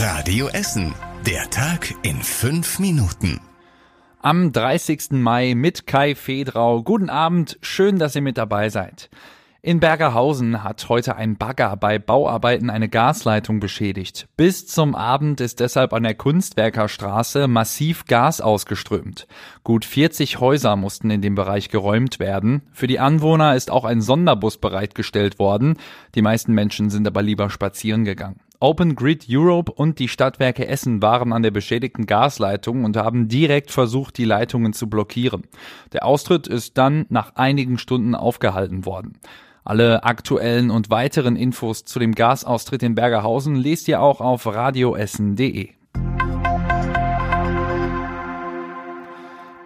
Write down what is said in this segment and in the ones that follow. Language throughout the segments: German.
Radio Essen. Der Tag in fünf Minuten. Am 30. Mai mit Kai Fedrau. Guten Abend, schön, dass ihr mit dabei seid. In Bergerhausen hat heute ein Bagger bei Bauarbeiten eine Gasleitung beschädigt. Bis zum Abend ist deshalb an der Kunstwerkerstraße massiv Gas ausgeströmt. Gut 40 Häuser mussten in dem Bereich geräumt werden. Für die Anwohner ist auch ein Sonderbus bereitgestellt worden. Die meisten Menschen sind aber lieber spazieren gegangen. Open Grid Europe und die Stadtwerke Essen waren an der beschädigten Gasleitung und haben direkt versucht, die Leitungen zu blockieren. Der Austritt ist dann nach einigen Stunden aufgehalten worden. Alle aktuellen und weiteren Infos zu dem Gasaustritt in Bergerhausen lest ihr auch auf radioessen.de.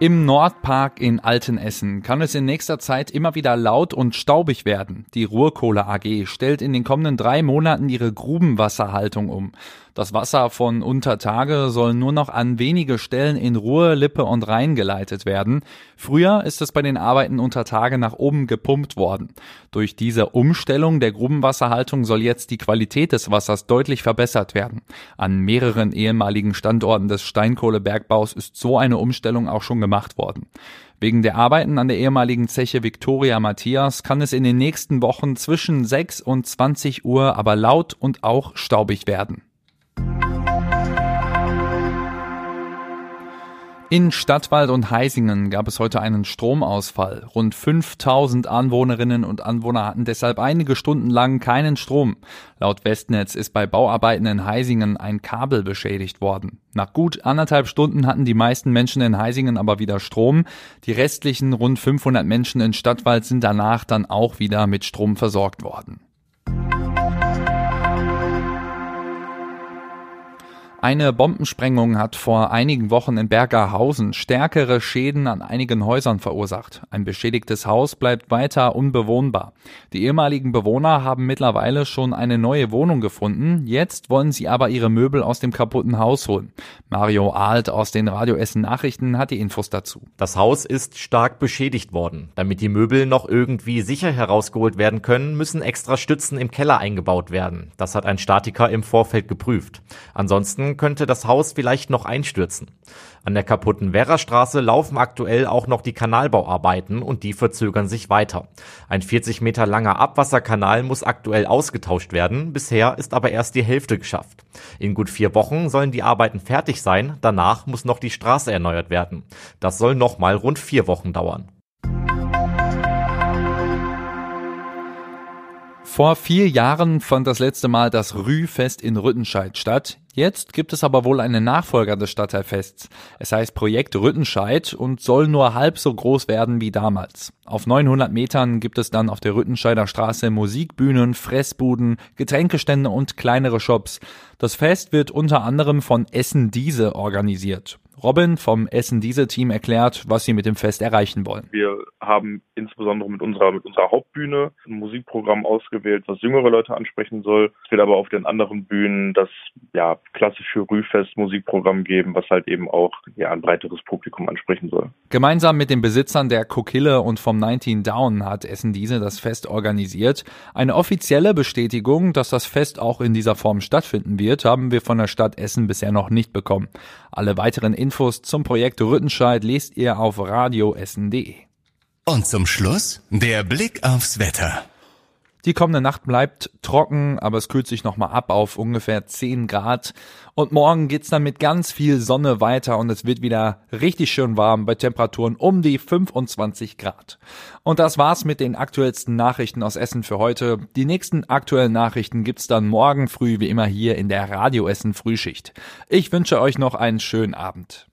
Im Nordpark in Altenessen kann es in nächster Zeit immer wieder laut und staubig werden. Die Ruhrkohle AG stellt in den kommenden drei Monaten ihre Grubenwasserhaltung um. Das Wasser von Untertage soll nur noch an wenige Stellen in Ruhr, Lippe und Rhein geleitet werden. Früher ist es bei den Arbeiten unter Tage nach oben gepumpt worden. Durch diese Umstellung der Grubenwasserhaltung soll jetzt die Qualität des Wassers deutlich verbessert werden. An mehreren ehemaligen Standorten des Steinkohlebergbaus ist so eine Umstellung auch schon gemacht worden. Wegen der Arbeiten an der ehemaligen Zeche Victoria Matthias kann es in den nächsten Wochen zwischen 6 und 20 Uhr aber laut und auch staubig werden. In Stadtwald und Heisingen gab es heute einen Stromausfall. Rund 5000 Anwohnerinnen und Anwohner hatten deshalb einige Stunden lang keinen Strom. Laut Westnetz ist bei Bauarbeiten in Heisingen ein Kabel beschädigt worden. Nach gut anderthalb Stunden hatten die meisten Menschen in Heisingen aber wieder Strom. Die restlichen rund 500 Menschen in Stadtwald sind danach dann auch wieder mit Strom versorgt worden. Eine Bombensprengung hat vor einigen Wochen in Bergerhausen stärkere Schäden an einigen Häusern verursacht. Ein beschädigtes Haus bleibt weiter unbewohnbar. Die ehemaligen Bewohner haben mittlerweile schon eine neue Wohnung gefunden. Jetzt wollen sie aber ihre Möbel aus dem kaputten Haus holen. Mario Alt aus den Radio Essen Nachrichten hat die Infos dazu. Das Haus ist stark beschädigt worden. Damit die Möbel noch irgendwie sicher herausgeholt werden können, müssen extra Stützen im Keller eingebaut werden. Das hat ein Statiker im Vorfeld geprüft. Ansonsten könnte das Haus vielleicht noch einstürzen. An der kaputten Werrastraße laufen aktuell auch noch die Kanalbauarbeiten und die verzögern sich weiter. Ein 40 Meter langer Abwasserkanal muss aktuell ausgetauscht werden, bisher ist aber erst die Hälfte geschafft. In gut vier Wochen sollen die Arbeiten fertig sein, danach muss noch die Straße erneuert werden. Das soll nochmal rund vier Wochen dauern. Vor vier Jahren fand das letzte Mal das Rühfest in Rüttenscheid statt. Jetzt gibt es aber wohl einen Nachfolger des Stadtteilfests. Es heißt Projekt Rüttenscheid und soll nur halb so groß werden wie damals. Auf 900 Metern gibt es dann auf der Rüttenscheider Straße Musikbühnen, Fressbuden, Getränkestände und kleinere Shops. Das Fest wird unter anderem von Essen Diese organisiert. Robin vom Essen Diese Team erklärt, was sie mit dem Fest erreichen wollen. Wir haben insbesondere mit unserer, mit unserer Hauptbühne ein Musikprogramm ausgewählt, was jüngere Leute ansprechen soll. Es wird aber auf den anderen Bühnen das ja, klassische Rühfest Musikprogramm geben, was halt eben auch ja, ein breiteres Publikum ansprechen soll. Gemeinsam mit den Besitzern der Kokille und vom 19 Down hat Essen Diese das Fest organisiert. Eine offizielle Bestätigung, dass das Fest auch in dieser Form stattfinden wird, haben wir von der Stadt Essen bisher noch nicht bekommen. Alle weiteren Infos zum Projekt Rüttenscheid lest ihr auf radioessen.de. Und zum Schluss der Blick aufs Wetter. Die kommende Nacht bleibt trocken, aber es kühlt sich nochmal ab auf ungefähr 10 Grad. Und morgen geht's dann mit ganz viel Sonne weiter und es wird wieder richtig schön warm bei Temperaturen um die 25 Grad. Und das war's mit den aktuellsten Nachrichten aus Essen für heute. Die nächsten aktuellen Nachrichten gibt's dann morgen früh wie immer hier in der Radio Essen Frühschicht. Ich wünsche euch noch einen schönen Abend.